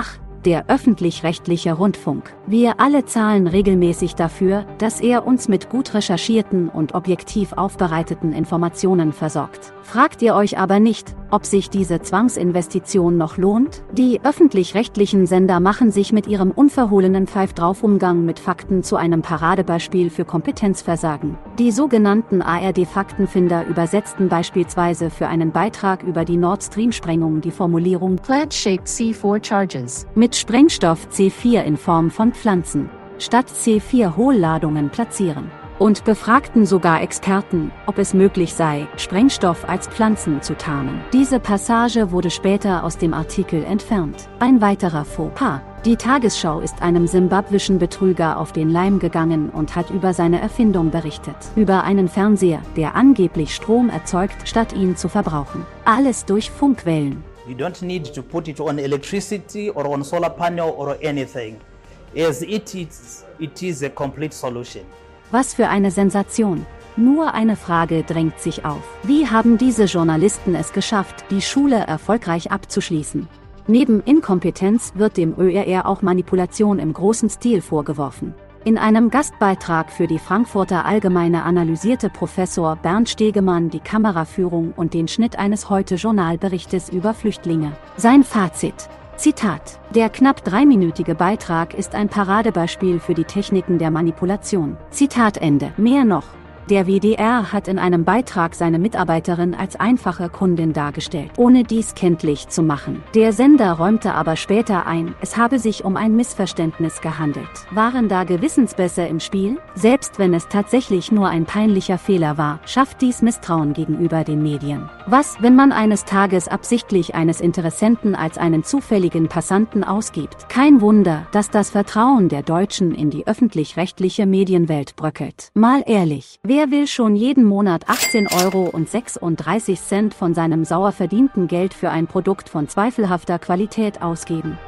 Ach, der öffentlich-rechtliche Rundfunk. Wir alle zahlen regelmäßig dafür, dass er uns mit gut recherchierten und objektiv aufbereiteten Informationen versorgt. Fragt ihr euch aber nicht, ob sich diese Zwangsinvestition noch lohnt? Die öffentlich-rechtlichen Sender machen sich mit ihrem unverhohlenen Pfeif-Drauf-Umgang mit Fakten zu einem Paradebeispiel für Kompetenzversagen. Die sogenannten ARD-Faktenfinder übersetzten beispielsweise für einen Beitrag über die Nord Stream-Sprengung die Formulierung Plant-shaped C4 charges mit Sprengstoff C4 in Form von Pflanzen statt C4 Hohlladungen platzieren und befragten sogar Experten, ob es möglich sei, Sprengstoff als Pflanzen zu tarnen. Diese Passage wurde später aus dem Artikel entfernt. Ein weiterer Fauxpas. Die Tagesschau ist einem simbabwischen Betrüger auf den Leim gegangen und hat über seine Erfindung berichtet. Über einen Fernseher, der angeblich Strom erzeugt, statt ihn zu verbrauchen. Alles durch Funkwellen. You don't need to put it on electricity or on solar panel or anything. As it is, it is a complete solution. Was für eine Sensation. Nur eine Frage drängt sich auf. Wie haben diese Journalisten es geschafft, die Schule erfolgreich abzuschließen? Neben Inkompetenz wird dem ÖRR auch Manipulation im großen Stil vorgeworfen. In einem Gastbeitrag für die Frankfurter Allgemeine analysierte Professor Bernd Stegemann die Kameraführung und den Schnitt eines Heute-Journalberichtes über Flüchtlinge. Sein Fazit. Zitat. Der knapp dreiminütige Beitrag ist ein Paradebeispiel für die Techniken der Manipulation. Zitat Ende. Mehr noch. Der WDR hat in einem Beitrag seine Mitarbeiterin als einfache Kundin dargestellt, ohne dies kenntlich zu machen. Der Sender räumte aber später ein, es habe sich um ein Missverständnis gehandelt. Waren da Gewissensbisse im Spiel? Selbst wenn es tatsächlich nur ein peinlicher Fehler war, schafft dies Misstrauen gegenüber den Medien. Was, wenn man eines Tages absichtlich eines Interessenten als einen zufälligen Passanten ausgibt? Kein Wunder, dass das Vertrauen der Deutschen in die öffentlich-rechtliche Medienwelt bröckelt. Mal ehrlich, wer Wer will schon jeden Monat 18 Euro und 36 Cent von seinem sauer verdienten Geld für ein Produkt von zweifelhafter Qualität ausgeben?